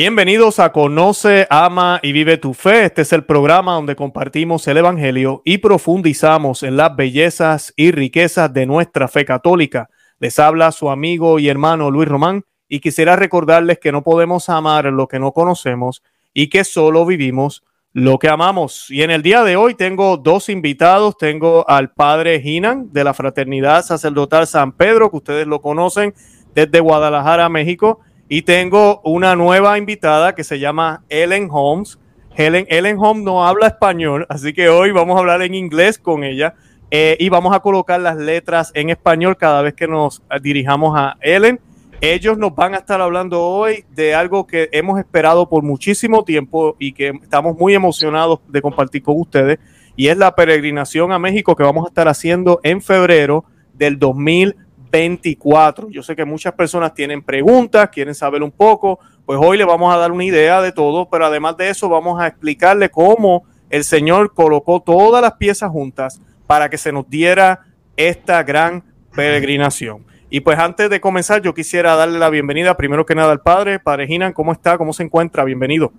Bienvenidos a Conoce, Ama y Vive tu Fe. Este es el programa donde compartimos el Evangelio y profundizamos en las bellezas y riquezas de nuestra fe católica. Les habla su amigo y hermano Luis Román y quisiera recordarles que no podemos amar lo que no conocemos y que solo vivimos lo que amamos. Y en el día de hoy tengo dos invitados. Tengo al padre Ginan de la Fraternidad Sacerdotal San Pedro, que ustedes lo conocen desde Guadalajara, México y tengo una nueva invitada que se llama Ellen Holmes. Helen, Ellen Holmes no habla español, así que hoy vamos a hablar en inglés con ella eh, y vamos a colocar las letras en español cada vez que nos dirijamos a Ellen. Ellos nos van a estar hablando hoy de algo que hemos esperado por muchísimo tiempo y que estamos muy emocionados de compartir con ustedes, y es la peregrinación a México que vamos a estar haciendo en febrero del 2020 24. Yo sé que muchas personas tienen preguntas, quieren saber un poco, pues hoy le vamos a dar una idea de todo, pero además de eso vamos a explicarle cómo el Señor colocó todas las piezas juntas para que se nos diera esta gran peregrinación. Y pues antes de comenzar, yo quisiera darle la bienvenida primero que nada al Padre. Padre Ginan, ¿cómo está? ¿Cómo se encuentra? Bienvenido.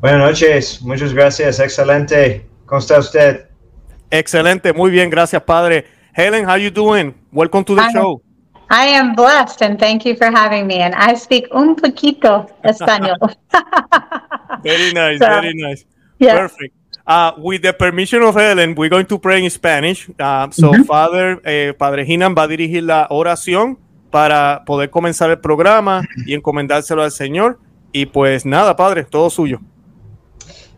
Buenas noches, muchas gracias, excelente. ¿Cómo está usted? Excelente, muy bien, gracias Padre. Helen, how you doing? Welcome to the I, show. I am blessed and thank you for having me. And I speak un poquito español. very nice, So, very nice. Perfect. Uh, with the permission of Helen, we're going to pray in Spanish. Uh, so, Father, eh, Padre Hinan va a dirigir la oración para poder comenzar el programa y encomendárselo al Señor. Y pues nada, Padre, todo suyo.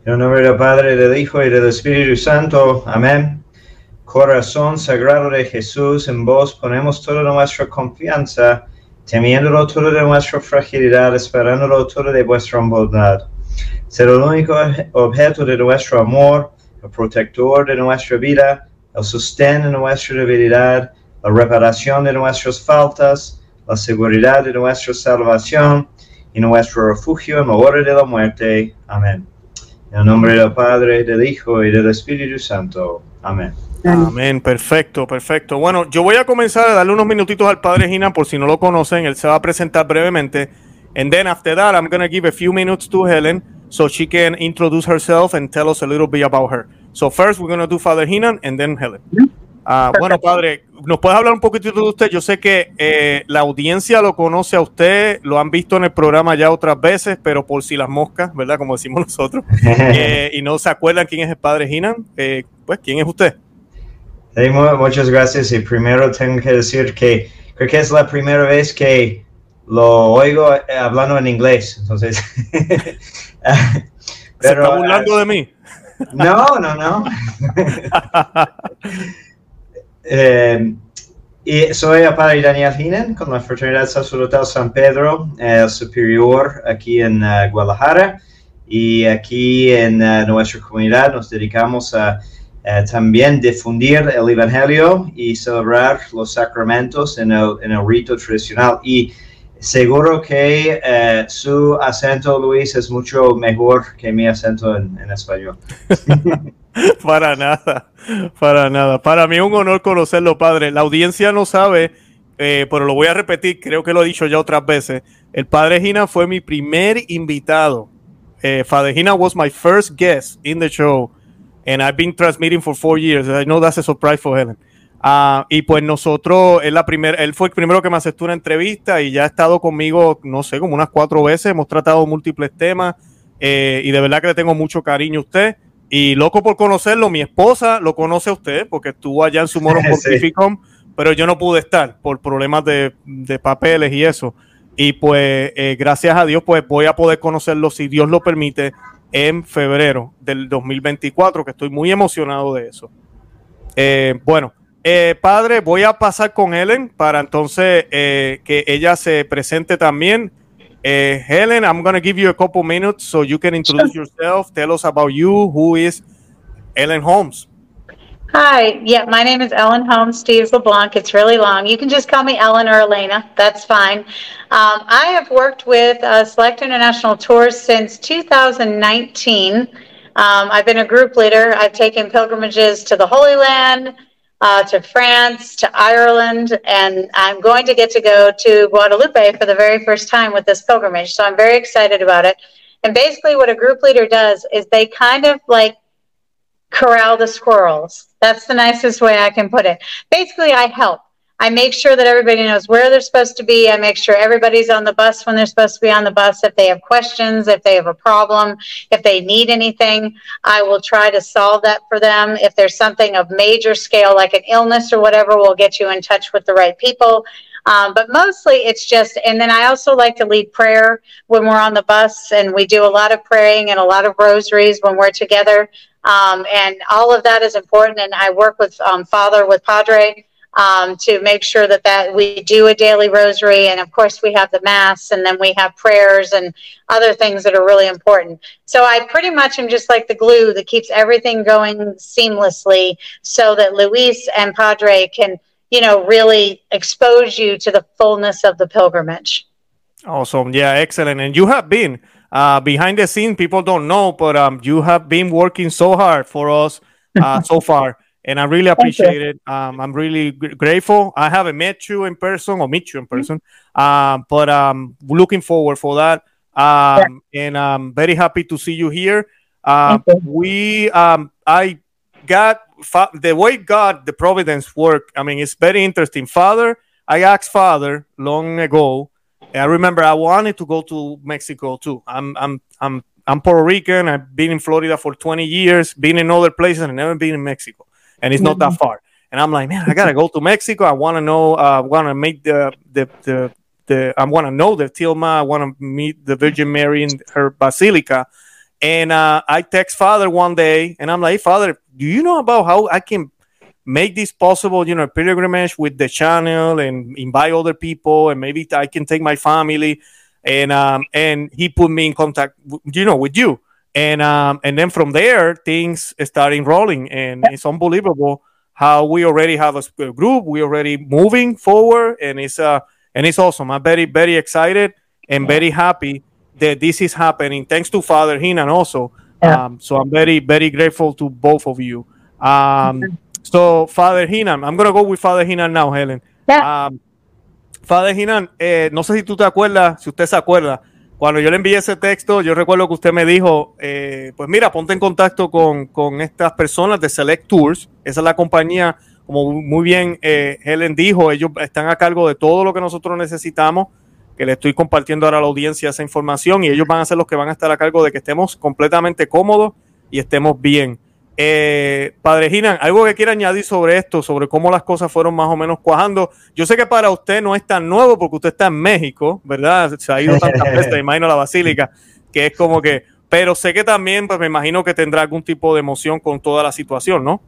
En el nombre del Padre, del Hijo y del Espíritu Santo. Amén. Corazón sagrado de Jesús, en vos ponemos toda nuestra confianza, temiéndolo todo de nuestra fragilidad, esperándolo todo de vuestra bondad. Ser el único objeto de nuestro amor, el protector de nuestra vida, el sostén de nuestra debilidad, la reparación de nuestras faltas, la seguridad de nuestra salvación y nuestro refugio en la hora de la muerte. Amén. En el nombre del Padre, del Hijo y del Espíritu Santo. Amén. Amén, perfecto, perfecto. Bueno, yo voy a comenzar a darle unos minutitos al Padre Hinan por si no lo conocen. Él se va a presentar brevemente. And then after that, I'm going to give a few minutes to Helen so she can introduce herself and tell us a little bit about her. So first, we're going to do Father Hinan and then Helen. Ah, bueno, padre, ¿nos puede hablar un poquitito de usted? Yo sé que eh, la audiencia lo conoce a usted, lo han visto en el programa ya otras veces, pero por si las moscas, ¿verdad? Como decimos nosotros, eh, y no se acuerdan quién es el padre Hinan, eh, pues, ¿quién es usted? Sí, mu- muchas gracias. Y primero tengo que decir que creo que es la primera vez que lo oigo eh, hablando en inglés. Entonces, ¿Se está burlando de mí? no, no, no. Eh, y soy el padre Daniel Hinen con la Fraternidad Sacerdotal San Pedro, el superior aquí en eh, Guadalajara. Y aquí en eh, nuestra comunidad nos dedicamos a eh, también difundir el Evangelio y celebrar los sacramentos en el, en el rito tradicional. Y seguro que eh, su acento, Luis, es mucho mejor que mi acento en, español. Para nada, para nada. Para mí un honor conocerlo, padre. La audiencia no sabe, eh, pero lo voy a repetir, creo que lo he dicho ya otras veces. El padre Gina fue mi primer invitado. Eh, Father Gina was my first guest in the show, and I've been transmitting for four years. I know that's a surprise for Helen. Ah, y pues nosotros, él, la primer, él fue el primero que me aceptó una entrevista y ya ha estado conmigo, no sé, como unas cuatro veces. Hemos tratado múltiples temas eh, y de verdad que le tengo mucho cariño a usted. Y loco por conocerlo, mi esposa lo conoce a usted porque estuvo allá en su mono Sí. Pontificum, pero yo no pude estar por problemas de, de papeles y eso. Y pues eh, gracias a Dios, pues voy a poder conocerlo, si Dios lo permite, en febrero del 2024, que estoy muy emocionado de eso. Eh, bueno, eh, padre, voy a pasar con Helen para entonces eh, que ella se presente también. Eh, Helen, I'm going to give you a couple minutes so you can introduce yourself. Tell us about you. Who is Ellen Holmes? Hi, yeah, my name is Ellen Holmes Steves LeBlanc. It's really long. You can just call me Ellen or Elena. That's fine. Um, I have worked with uh, Select International Tours since 2019. Um, I've been a group leader. I've taken pilgrimages to the Holy Land, uh, to France, to Ireland, and I'm going to get to go to Guadalupe for the very first time with this pilgrimage. So I'm very excited about it. And basically, what a group leader does is they kind of like corral the squirrels. That's the nicest way I can put it. Basically, I help. I make sure that everybody knows where they're supposed to be. I make sure everybody's on the bus when they're supposed to be on the bus. If they have questions, if they have a problem, if they need anything, I will try to solve that for them. If there's something of major scale, like an illness or whatever, we'll get you in touch with the right people. Um, but mostly it's just, and then I also like to lead prayer when we're on the bus, and we do a lot of praying and a lot of rosaries when we're together. Um, and all of that is important. And I work with um, Father, with Padre, um, to make sure that that we do a daily rosary and of course we have the mass and then we have prayers and other things that are really important. So i pretty much am just like the glue that keeps everything going seamlessly so that luis and padre can you know really expose you to the fullness of the pilgrimage. Awesome. Yeah excellent. And you have been uh, behind the scene people don't know but um, you have been working so hard for us uh, so far and I really appreciate it. Um, I'm really g- grateful. I haven't met you in person or meet you in mm-hmm. person, um, but um, looking forward for that. Um. And I'm very happy to see you here. Uh, we, um, I got fa- the way God, the providence work. I mean, it's very interesting. Father, I asked Father long ago. I remember I wanted to go to Mexico too. I'm, I'm, I'm, I'm Puerto Rican. I've been in Florida for 20 years, been in other places, and never been in Mexico and it's not that far. And I'm like, man, I gotta go to Mexico. I want to know. Uh, I want to make the the the the. I want to know the Tilma. I want to meet the Virgin Mary in her basilica. And uh, I text Father one day, and I'm like, hey, Father, do you know about how I can make this possible? You know, pilgrimage with the channel and invite other people, and maybe I can take my family. And um, and he put me in contact, you know, with you and um, and then from there things started rolling, and it's unbelievable how we already have a group, we already moving forward, and it's uh and it's awesome. I'm very very excited and very happy that this is happening. Thanks to Father Hinan also. Um, so I'm very very grateful to both of you. Um, so Father Hinan, I'm gonna go with Father Hinan now, Helen. Yeah. Um, Father Hinan, eh, no sé si tú te acuerdas, si usted se acuerda, cuando yo le envié ese texto, yo recuerdo que usted me dijo, eh, pues mira, ponte en contacto con, estas personas de Select Tours. Esa es la compañía, como muy bien eh, Helen dijo, ellos están a cargo de todo lo que nosotros necesitamos, que le estoy compartiendo ahora a la audiencia esa información y ellos van a ser los que van a estar a cargo de que estemos completamente cómodos y estemos bien. Eh, Padre Ginan, algo que quiera añadir sobre esto, sobre cómo las cosas fueron más o menos cuajando. Yo sé que para usted no es tan nuevo porque usted está en México, ¿verdad? Se ha ido tantas veces, imagino, la Basílica, que es como que, pero sé que también, pues me imagino que tendrá algún tipo de emoción con toda la situación, ¿no?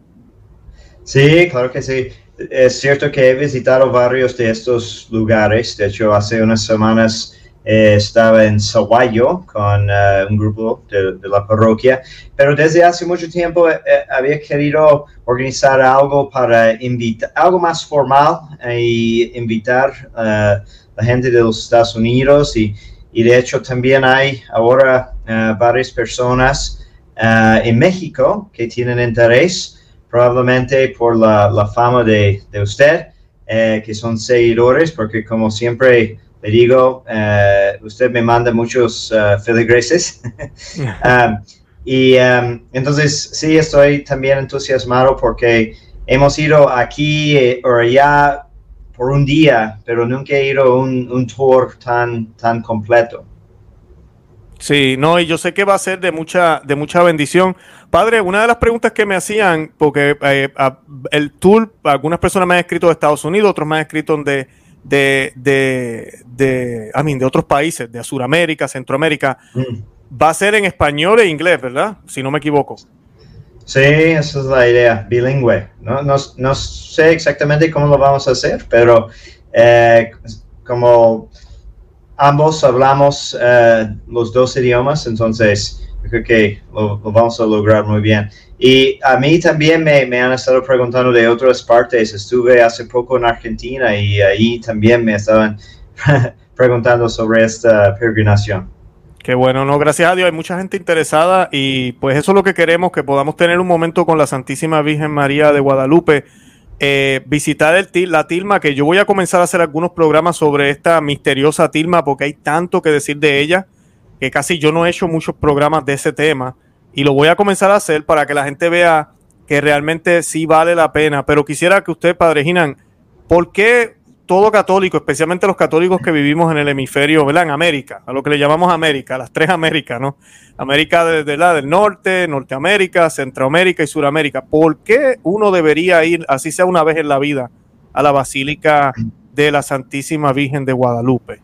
Sí, claro que sí. Es cierto que he visitado varios de estos lugares. De hecho, hace unas semanas eh, estaba en Saguayo con uh, un grupo de, la parroquia, pero desde hace mucho tiempo eh, eh había querido organizar algo para invitar, algo más formal y invitar a la gente de los Estados Unidos y, y de hecho también hay ahora varias personas en México que tienen interés probablemente por la, la fama de, de usted, que son seguidores, porque como siempre le digo, eh, usted me manda muchos uh, feligreses. Um, y um, entonces sí, estoy también entusiasmado porque hemos ido aquí eh, o allá por un día, pero nunca he ido un, un tour tan, tan completo. Sí, no, y yo sé que va a ser de mucha, de mucha bendición. Padre, una de las preguntas que me hacían, porque eh, el tour, algunas personas me han escrito de Estados Unidos, otros me han escrito de, de, de, de, I mean, de otros países, de Sudamérica, Centroamérica, mm. va a ser en español e inglés, ¿verdad? Si no me equivoco. Sí, esa es la idea, bilingüe. No, no, no sé exactamente cómo lo vamos a hacer, pero eh, como ambos hablamos eh, los dos idiomas, entonces creo que lo, vamos a lograr muy bien. Y a mí también me, me, han estado preguntando de otras partes. Estuve hace poco en Argentina y ahí también me estaban preguntando sobre esta peregrinación. Qué bueno, no, gracias a Dios, hay mucha gente interesada y pues eso es lo que queremos, que podamos tener un momento con la Santísima Virgen María de Guadalupe eh, visitar el, la tilma, que yo voy a comenzar a hacer algunos programas sobre esta misteriosa tilma, porque hay tanto que decir de ella, que casi yo no he hecho muchos programas de ese tema, y lo voy a comenzar a hacer para que la gente vea que realmente sí vale la pena. Pero quisiera que usted, Padre Ginan, ¿por qué todo católico, especialmente los católicos que vivimos en el hemisferio, ¿verdad? En América, a lo que le llamamos América, las tres Américas, ¿no? América de, la del norte, Norteamérica, Centroamérica y Suramérica. ¿Por qué uno debería ir, así sea una vez en la vida, a la Basílica de la Santísima Virgen de Guadalupe?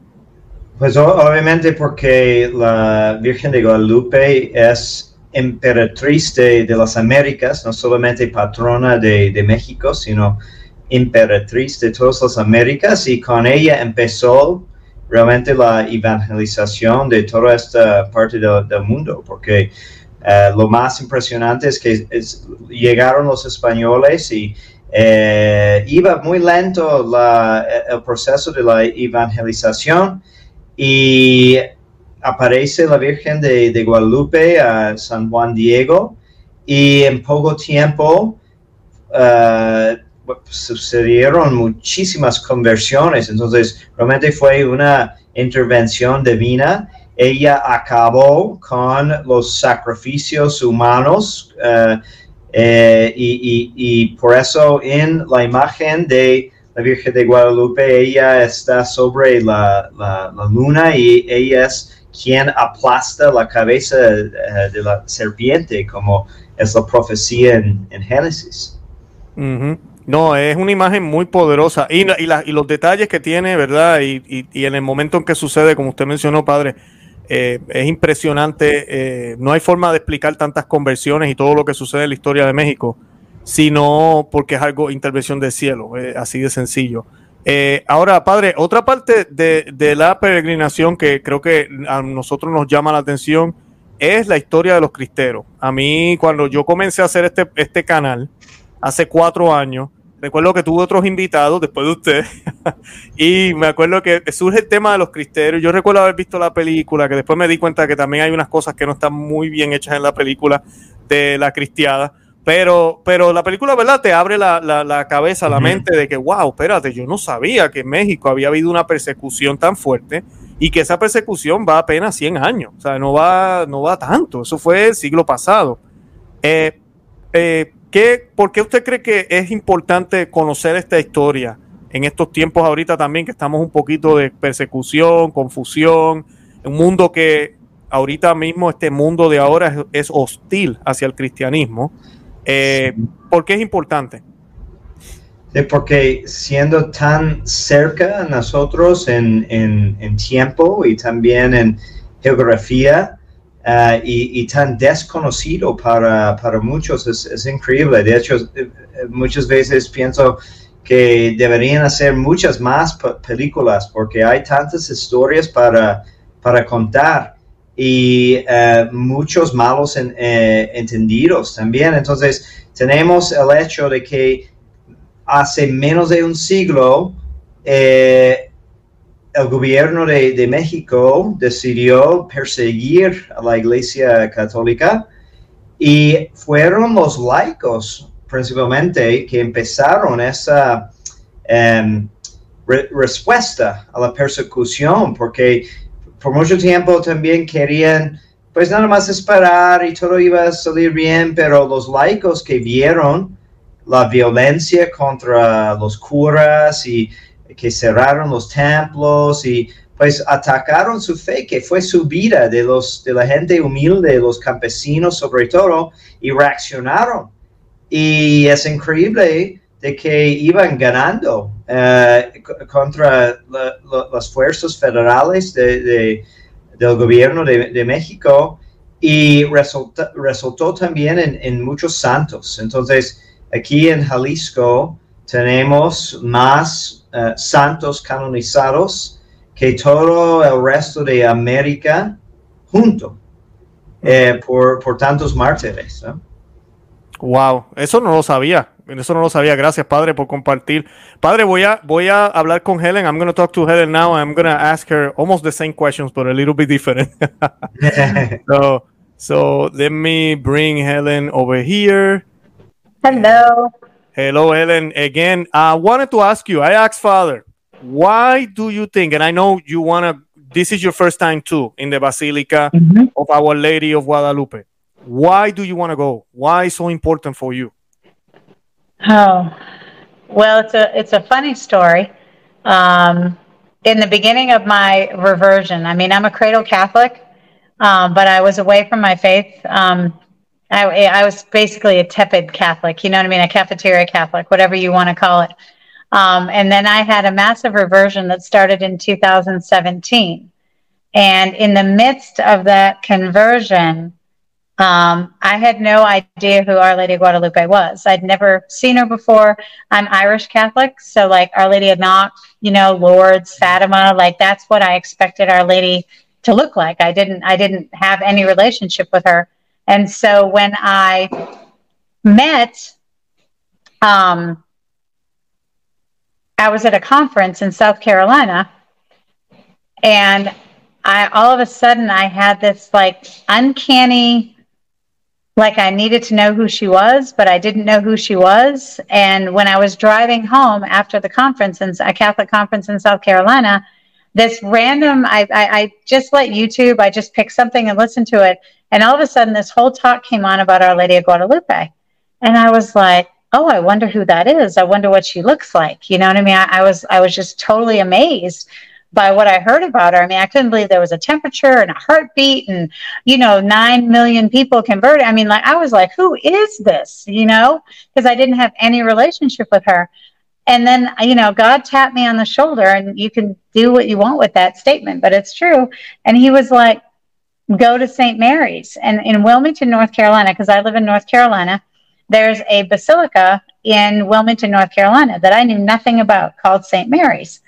Pues obviamente porque la Virgen de Guadalupe es emperatriz de, las Américas, no solamente patrona de, México, sino emperatriz de todas las Américas y con ella empezó realmente la evangelización de toda esta parte del mundo, porque eh, lo más impresionante es que llegaron los españoles y eh, iba muy lento el proceso de la evangelización y aparece la Virgen de, Guadalupe a San Juan Diego y en poco tiempo uh, sucedieron muchísimas conversiones, entonces realmente fue una intervención divina. Ella acabó con los sacrificios humanos eh, y, y, por eso en la imagen de la Virgen de Guadalupe, ella está sobre la, la, luna y ella es quien aplasta la cabeza uh, de la serpiente, como es la profecía en, en Génesis. Uh no, es una imagen muy poderosa y, y, los detalles que tiene, ¿verdad? Y, en el momento en que sucede, como usted mencionó, padre, eh, es impresionante. Eh, no hay forma de explicar tantas conversiones y todo lo que sucede en la historia de México, sino porque es algo, intervención del cielo, eh, así de sencillo. Ahora, padre, otra parte de, de, la peregrinación que creo que a nosotros nos llama la atención es la historia de los cristeros. A mí, cuando yo comencé a hacer este, este canal, hace cuatro años, Recuerdo que tuve otros invitados después de usted y me acuerdo que surge el tema de los criterios. Yo recuerdo haber visto la película, que después me di cuenta que también hay unas cosas que no están muy bien hechas en la película de la cristiada. Pero, pero la película, ¿verdad? Te abre la, la, cabeza, la mente de que, wow, espérate, yo no sabía que en México había habido una persecución tan fuerte y que esa persecución va apenas 100 años. O sea, no va, no va tanto. Eso fue el siglo pasado. Eh, eh, ¿Por qué usted cree que es importante conocer esta historia en estos tiempos ahorita también que estamos un poquito de persecución, confusión, un mundo que ahorita mismo, este mundo de ahora es, hostil hacia el cristianismo? Eh, ¿Por qué es importante? porque siendo tan cerca a nosotros en, en tiempo y también en geografía, Uh, y, tan desconocido para, para muchos es, es, increíble. De hecho, eh, muchas veces pienso que deberían hacer muchas más películas porque hay tantas historias para, para contar y uh, muchos malos eh, entendidos también. Entonces, tenemos el hecho de que hace menos de un siglo eh, el gobierno de, México decidió perseguir a la Iglesia Católica y fueron los laicos principalmente que empezaron esa em, respuesta a la persecución porque por mucho tiempo también querían pues nada más esperar y todo iba a salir bien, pero los laicos que vieron la violencia contra los curas y que cerraron los templos y pues atacaron su fe, que fue su vida de, los, de la gente humilde, los campesinos sobre todo, y reaccionaron. Y es increíble de que iban ganando eh, contra las fuerzas federales de, del gobierno de, México y resultó también en, en muchos santos. Entonces, aquí en Jalisco tenemos más eh, santos canonizados que todo el resto de América junto eh, por, por, tantos mártires. Wow, eso no lo sabía. Eso no lo sabía. Gracias, padre, por compartir. Padre, voy a, voy a hablar con Helen. I'm going to talk to Helen now. I'm going to ask her almost the same questions, but a little bit different. so, so let me bring Helen over here. Hello. Hello, Helen. Again, I wanted to ask you. I asked Father, why do you think? And I know you want to. This is your first time too in the Basilica mm-hmm. of Our Lady of Guadalupe. Why do you want to go? Why is so important for you? Oh, well, it's a it's a funny story. Um, in the beginning of my reversion, I mean, I'm a cradle Catholic, um, but I was away from my faith. Um, I, I, was basically a tepid Catholic, you know what I mean? A cafeteria Catholic, whatever you want to call it. Um, and then I had a massive reversion that started in 2017. And in the midst of that conversion, um, I had no idea who Our Lady of Guadalupe was. I'd never seen her before. I'm Irish Catholic, so like Our Lady of Knock, you know, Lourdes, Fatima, like that's what I expected Our Lady to look like. I didn't I didn't have any relationship with her. And so when I met um I was at a conference in South Carolina and I all of a sudden I had this like uncanny like I needed to know who she was, but I didn't know who she was. And when I was driving home after the conference in a Catholic conference in South Carolina, this random I, I, I just let YouTube, I just picked something and listened to it. And all of a sudden this whole talk came on about Our Lady of Guadalupe. And I was like, oh, I wonder who that is. I wonder what she looks like. You know what I mean? I, I was I was just totally amazed by what I heard about her. I mean, I couldn't believe there was a temperature and a heartbeat and, you know, 9 million people converted. I mean, like, I was like, who is this? You know, because I didn't have any relationship with her. And then, you know, God tapped me on the shoulder and you can do what you want with that statement, but it's true. And he was like, go to St. Mary's. And in Wilmington, North Carolina, because I live in North Carolina, there's a basilica in Wilmington, North Carolina that I knew nothing about called St. Mary's.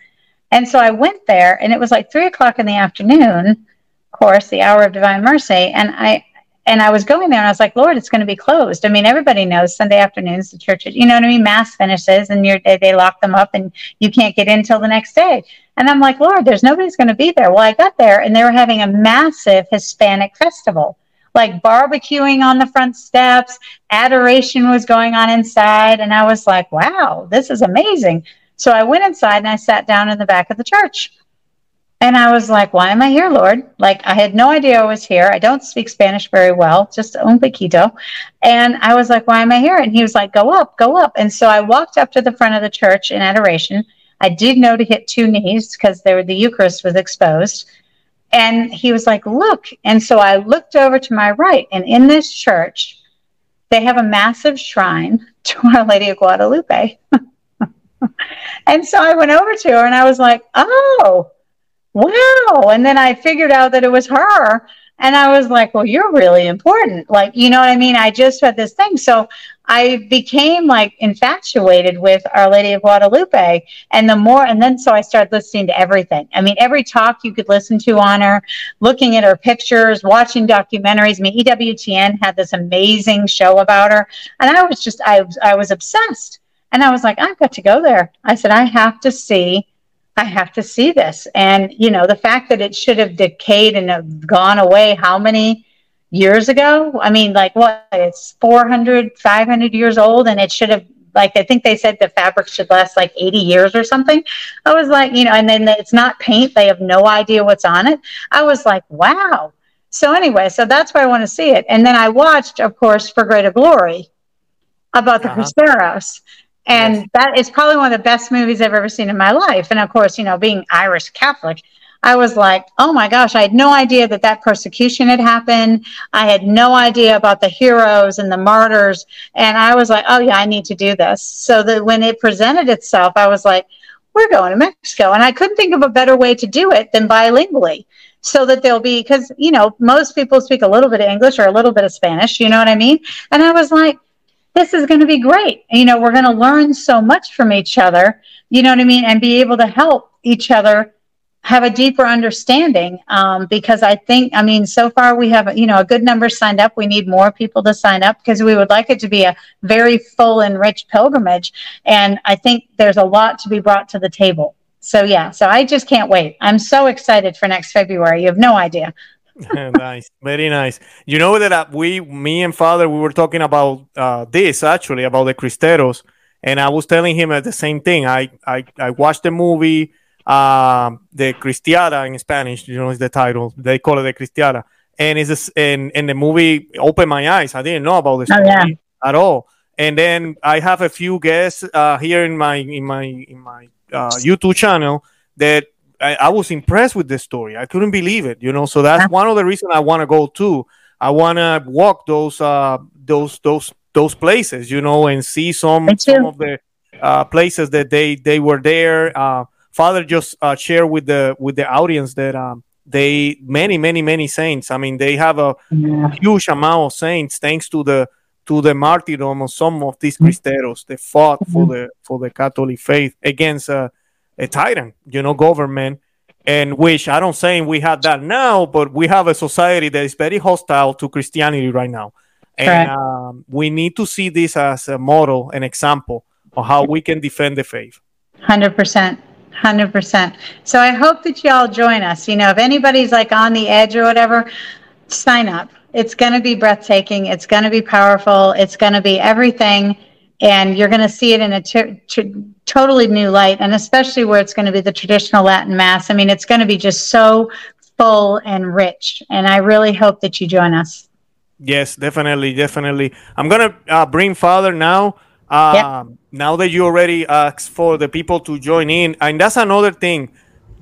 And so I went there, and it was like three o'clock in the afternoon, of course, the hour of divine mercy. And I and I was going there, and I was like, Lord, it's going to be closed. I mean, everybody knows Sunday afternoons the church, you know what I mean? Mass finishes, and you're, they, they lock them up, and you can't get in till the next day. And I'm like, Lord, there's nobody's going to be there. Well, I got there, and they were having a massive Hispanic festival like barbecuing on the front steps. Adoration was going on inside. And I was like, wow, this is amazing. So I went inside and I sat down in the back of the church. And I was like, why am I here, Lord? Like, I had no idea I was here. I don't speak Spanish very well, just un poquito. And I was like, why am I here? And he was like, go up, go up. And so I walked up to the front of the church in adoration. I did know to hit two knees because the Eucharist was exposed. And he was like, look. And so I looked over to my right. And in this church, they have a massive shrine to Our Lady of Guadalupe. and so I went over to her and I was like, oh, wow. And then I figured out that it was her. And I was like, well, you're really important. Like, you know what I mean? I just had this thing. So I became like infatuated with Our Lady of Guadalupe. And the more, and then so I started listening to everything. I mean, every talk you could listen to on her, looking at her pictures, watching documentaries. I mean, EWTN had this amazing show about her. And I was just, I, I was obsessed. And I was like, I've got to go there. I said, I have to see, I have to see this. And, you know, the fact that it should have decayed and have gone away how many years ago? I mean, like what? It's 400, 500 years old and it should have, like, I think they said the fabric should last like 80 years or something. I was like, you know, and then it's not paint. They have no idea what's on it. I was like, wow. So anyway, so that's why I want to see it. And then I watched, of course, For Greater Glory about the uh-huh. And yes. that is probably one of the best movies I've ever seen in my life. And of course, you know, being Irish Catholic, I was like, oh my gosh, I had no idea that that persecution had happened. I had no idea about the heroes and the martyrs. And I was like, oh yeah, I need to do this. So that when it presented itself, I was like, we're going to Mexico. And I couldn't think of a better way to do it than bilingually so that there'll be, because, you know, most people speak a little bit of English or a little bit of Spanish, you know what I mean? And I was like, this is going to be great. You know, we're going to learn so much from each other, you know what I mean? And be able to help each other have a deeper understanding um, because I think, I mean, so far we have, you know, a good number signed up. We need more people to sign up because we would like it to be a very full and rich pilgrimage. And I think there's a lot to be brought to the table. So, yeah, so I just can't wait. I'm so excited for next February. You have no idea. nice, very nice. You know that uh, we, me and Father, we were talking about uh, this actually about the Cristeros, and I was telling him the same thing. I I, I watched the movie, uh, the Cristiana in Spanish. You know, is the title. They call it the Cristiana, and it's and and the movie opened my eyes. I didn't know about this Oh, yeah. at all. And then I have a few guests uh, here in my in my in my uh, YouTube channel that I, I was impressed with this story. I couldn't believe it, you know. So that's one of the reasons I want to go too. I want to walk those uh, those those those places, you know, and see some some of the uh, places that they they were there. Uh, Father just uh, shared with the with the audience that um, they many many many saints. I mean, they have a Yeah. huge amount of saints thanks to the to the martyrdom of some of these cristeros that fought for the for the Catholic faith against a, a tyrant, you know, government. And which I don't say we have that now, but we have a society that is very hostile to Christianity right now. And um, we need to see this as a model, an example of how we can defend the faith. Hundred percent. Hundred percent. So I hope that y'all join us. You know, if anybody's like on the edge or whatever, sign up. It's going to be breathtaking. It's going to be powerful. It's going to be everything, and you're going to see it in a t- t- totally new light. And especially where it's going to be the traditional Latin Mass. I mean, it's going to be just so full and rich. And I really hope that you join us. Yes, definitely, definitely. I'm gonna uh, bring Father now. Um, Now that you already asked for the people to join in, and that's another thing,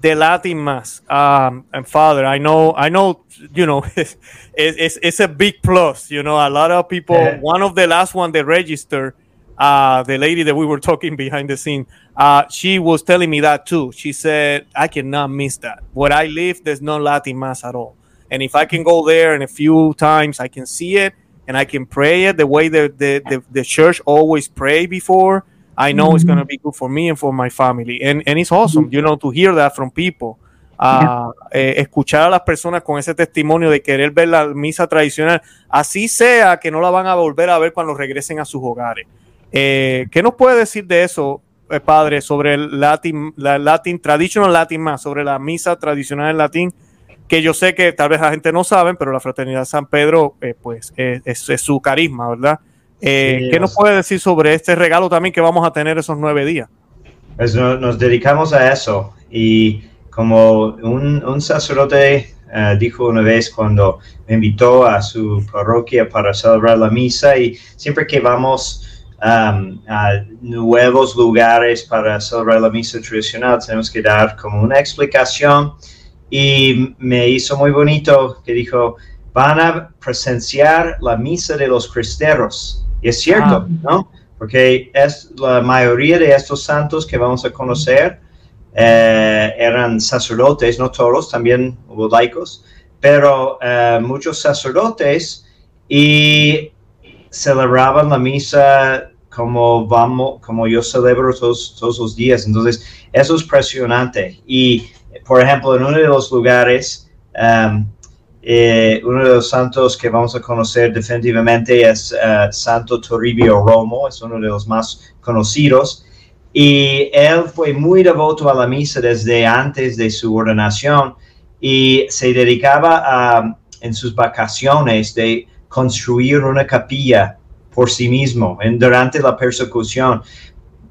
the Latin Mass. Um, and Father, I know, I know, you know, it's, it's, it's a big plus. You know, a lot of people. Yeah. One of the last one they registered, uh, the lady that we were talking behind the scene, uh, she was telling me that too. She said, "I cannot miss that. Where I live, there's no Latin Mass at all." And if I can go there and a few times I can see it and I can pray it the way the, the, the, the church always pray before, I know it's going to be good for me and for my family. And, and it's awesome, you know, to hear that from people. Ah, eh, escuchar a las personas con ese testimonio de querer ver la misa tradicional, así sea que no la van a volver a ver cuando regresen a sus hogares. Eh, ¿Qué nos puede decir de eso, eh, padre, sobre el Latin, la Latin, Traditional Latin Mass, sobre la misa tradicional en latín? que yo sé que tal vez la gente no sabe, pero la Fraternidad San Pedro, eh, pues, es, es su carisma, ¿verdad? Eh, Sí, ¿Qué nos puede decir sobre este regalo también que vamos a tener esos nueve días? Pues no- nos dedicamos a eso y como un, un sacerdote eh, dijo una vez cuando me invitó a su parroquia para celebrar la misa y siempre que vamos um, a nuevos lugares para celebrar la misa tradicional tenemos que dar como una explicación y me hizo muy bonito que dijo van a presenciar la misa de los cristeros y es cierto, Ah. ¿no? porque es la mayoría de estos santos que vamos a conocer eh, eran sacerdotes, no todos, también hubo laicos, pero eh, muchos sacerdotes y celebraban la misa como vamos, como yo celebro todos, todos los días. Entonces, eso es impresionante. Y, por ejemplo, en uno de los lugares, um, eh, uno de los santos que vamos a conocer definitivamente es eh, Santo Toribio Romo, es uno de los más conocidos. Y él fue muy devoto a la misa desde antes de su ordenación y se dedicaba a, en sus vacaciones de construir una capilla por sí mismo en, durante la persecución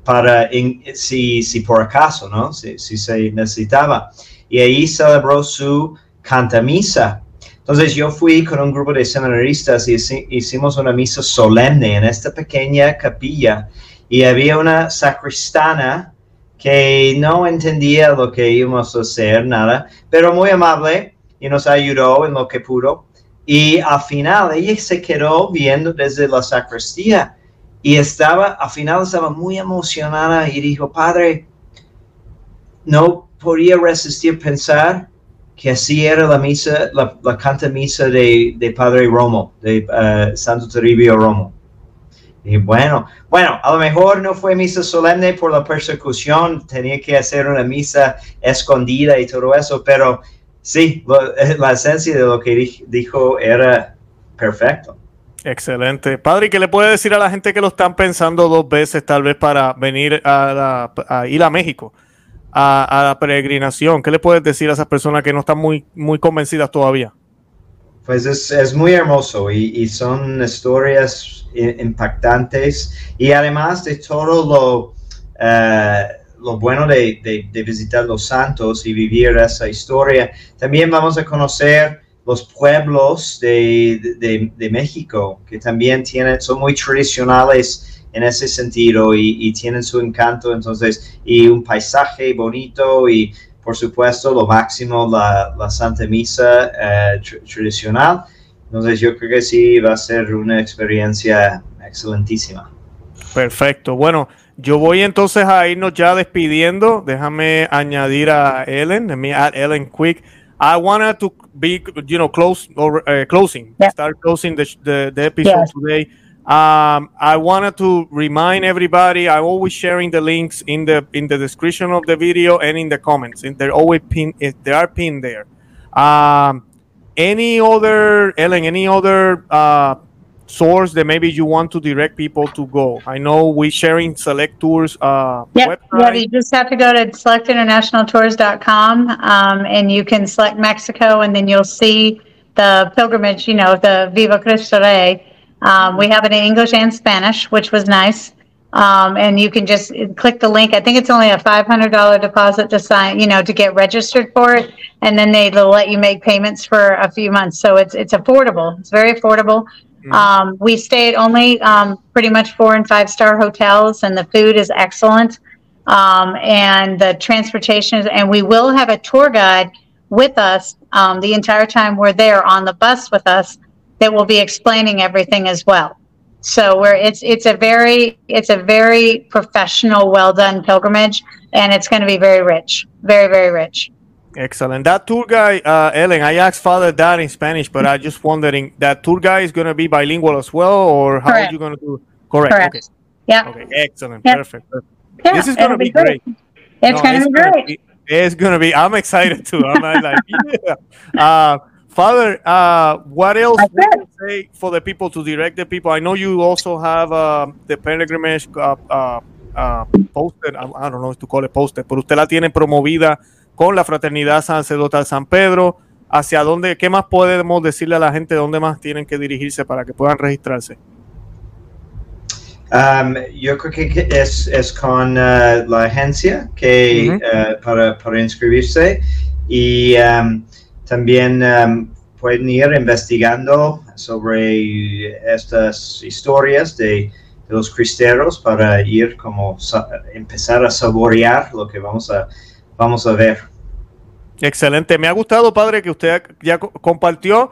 para si, si por acaso, ¿no? Si, si se necesitaba. Y ahí celebró su cantamisa. Entonces yo fui con un grupo de seminaristas y hici- hicimos una misa solemne en esta pequeña capilla y había una sacristana que no entendía lo que íbamos a hacer, nada, pero muy amable y nos ayudó en lo que pudo. Y al final ella se quedó viendo desde la sacristía y estaba, al final estaba muy emocionada y dijo, Padre, no podía resistir pensar que así era la misa, la, la canta misa de, de Padre Romo, de eh, Santo Toribio Romo. Y bueno, bueno, a lo mejor no fue misa solemne por la persecución, tenía que hacer una misa escondida y todo eso, pero sí, lo- la esencia de lo que di- dijo era perfecto. Excelente. Padre, ¿y qué le puede decir a la gente que lo están pensando dos veces tal vez para venir a, la- a ir a México, a, a la peregrinación? ¿Qué le puedes decir a esas personas que no están muy, muy convencidas todavía? Pues es, es muy hermoso y, y son historias impactantes y además de todo lo, eh, lo bueno de, de- de visitar los santos y vivir esa historia, también vamos a conocer los pueblos de, de- México que también tienen, son muy tradicionales en ese sentido y, y tienen su encanto, entonces, y un paisaje bonito y por supuesto lo máximo la, la Santa Misa eh, tr- tradicional. Entonces yo creo que sí va a ser una experiencia excelentísima. Perfecto. Bueno, yo voy entonces a irnos ya despidiendo. Déjame añadir a Ellen. Let me add Ellen quick. I wanted to be, you know, close or uh, closing. Yeah. Start closing the, the, the episode today. Um, I wanted to remind everybody. I'm always sharing the links in the in the description of the video and in the comments. And they're always pinned. eh, They are pinned there. Um, any other Ellen? Any other uh, source that maybe you want to direct people to go? I know we're sharing select tours uh, Yeah, yeah, you just have to go to selectinternationaltours.com um, and you can select Mexico and then you'll see the pilgrimage, you know, the Viva Cristo Rey. Um, we have it in English and Spanish, which was nice. Um, and you can just click the link. I think it's only a $500 deposit to sign, you know, to get registered for it. And then they, they'll let you make payments for a few months. So it's, it's affordable. It's very affordable. Um, we stay at only um, pretty much four and five star hotels, and the food is excellent. Um, and the transportation is, and we will have a tour guide with us um, the entire time we're there on the bus with us that will be explaining everything as well. So we're it's it's a very it's a very professional, well done pilgrimage, and it's going to be very rich, very very rich. Excellent. That tour guy, uh, Ellen, I asked Father that in Spanish, but I just wondering that tour guy is going to be bilingual as well, or how are you going to do? Correct. Correct. Yeah, Okay. Okay. Excellent. Yeah. Perfect. perfect. yeah, This is going to be great. It's No, going to be gonna great. be- it's going to be. I'm excited too. I'm like, yeah. Uh, Father, uh, what else would you say for the people to direct the people? I know you also have uh, the pilgrimage uh, uh, uh, posted. I, I don't know if to call it posted, pero usted la tiene promovida con la Fraternidad Sacerdotal San Pedro. ¿Hacia dónde? ¿Qué más podemos decirle a la gente? ¿Dónde más tienen que dirigirse para que puedan registrarse? Um, yo creo que es, es con uh, la agencia que uh, para, para inscribirse y um, también um, pueden ir investigando sobre estas historias de, de los cristeros para ir como empezar a saborear lo que vamos a vamos a ver. Excelente. Me ha gustado, padre, que usted ya co- compartió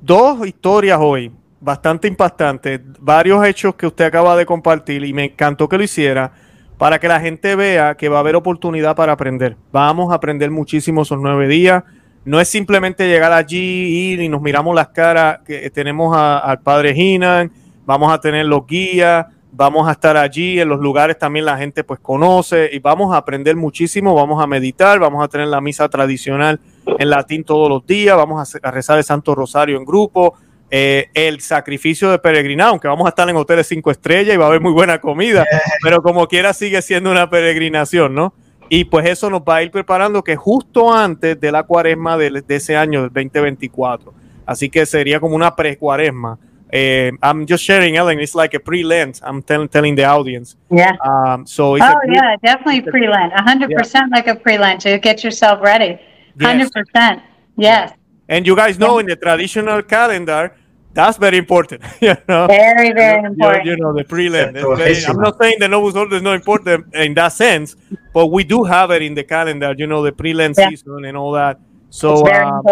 dos historias hoy, bastante impactantes, varios hechos que usted acaba de compartir y me encantó que lo hiciera para que la gente vea que va a haber oportunidad para aprender. Vamos a aprender muchísimo esos nueve días. No es simplemente llegar allí, y nos miramos las caras, que tenemos al padre Hinan, vamos a tener los guías, vamos a estar allí en los lugares también la gente pues conoce y vamos a aprender muchísimo, vamos a meditar, vamos a tener la misa tradicional en latín todos los días, vamos a, rezar el Santo Rosario en grupo, eh, el sacrificio de peregrinado, aunque vamos a estar en hoteles cinco estrellas y va a haber muy buena comida, pero como quiera sigue siendo una peregrinación, ¿no? Y pues eso nos va a ir preparando que justo antes de la cuaresma del- de, ese año, del 2024. Así que sería como una pre-cuaresma. Eh, I'm just sharing, Ellen, it's like a pre-Lent. I'm tell- telling the audience. Yeah. Um, so it's a Oh good- yeah, definitely pre-Lent. A hundred percent like a pre-Lent to get yourself ready. Yes. Hundred percent. Yes. And you guys know in the traditional calendar, that's very important. you know, Very, very You- important. You, know, the pre-Lent. Very- I'm not saying the Novus Ordo is not important in that sense, but we do have it in the calendar, you know, the pre-Lent Yeah. season and all that. So It's very um,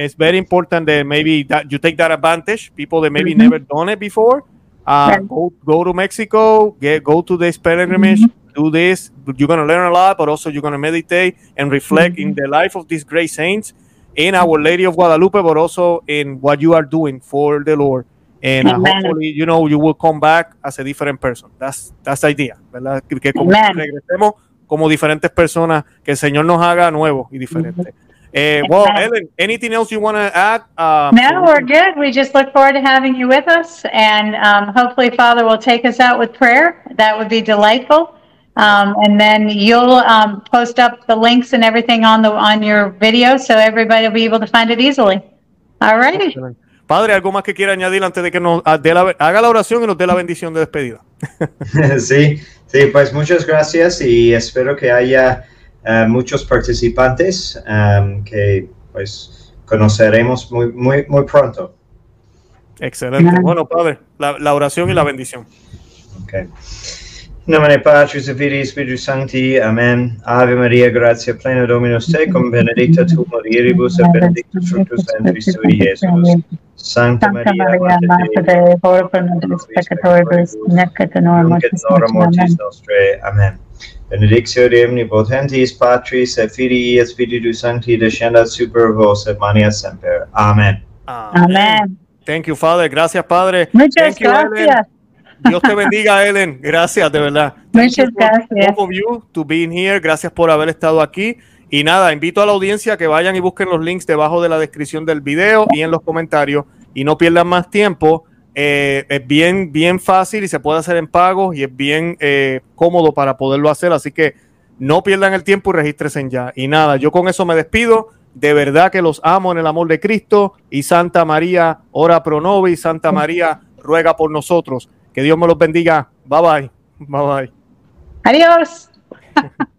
it's very important that maybe that you take that advantage. People that maybe Mhm. never done it before, uh, go go to Mexico, get go to this pilgrimage, Mm-hmm. do this. You're gonna learn a lot, but also you're gonna meditate and reflect Mm-hmm. in the life of these great saints, in Our Lady of Guadalupe, but also in what you are doing for the Lord. And uh, hopefully, you know, you will come back as a different person. That's that's the idea, ¿verdad? Que, que como regresemos como diferentes personas, que el Señor nos haga nuevos y diferentes. Eh, well, Ellen, anything else you want to add? Uh, No, we're good. We just look forward to having you with us, and um, hopefully, Father will take us out with prayer. That would be delightful. Um, and then you'll um, post up the links and everything on the on your video, so everybody will be able to find it easily. All righty. Padre, ¿algo más que quiera añadir antes de que nos ah, dé la, haga la oración y nos dé la bendición de despedida? sí, sí, pues muchas gracias y espero que haya uh, muchos participantes um, que pues conoceremos muy, muy, muy pronto. Excelente. Bueno, Padre, la, la oración y la bendición. Okay. Nomine Patris et Filii Spiritus Sancti. Amen. Ave Maria, gratia plena Dominus tecum, benedicta tu mulieribus et benedictus fructus ventris tui, Iesus. Sancta Maria, Mater Dei, ora pro nobis peccatoribus, nec et in hora mortis nostre. Amen. Benedictio de omnipotentis Patris et Filii et Spiritus Sancti descendat super vos et mania semper. Amen. Amen. Thank you, Father. Gracias, Padre. Muchas gracias. Dios te bendiga, Ellen. Gracias, de verdad. Muchas gracias. For you to being here. Gracias por haber estado aquí. Y nada, invito a la audiencia que vayan y busquen los links debajo de la descripción del video y en los comentarios y no pierdan más tiempo. Eh, es bien, bien fácil y se puede hacer en pago y es bien eh, cómodo para poderlo hacer. Así que no pierdan el tiempo y regístrense ya. Y nada, yo con eso me despido. De verdad que los amo en el amor de Cristo y Santa María, ora pro nobis, Santa María, ruega por nosotros. Que Dios me los bendiga. Bye bye. Bye bye. Adiós.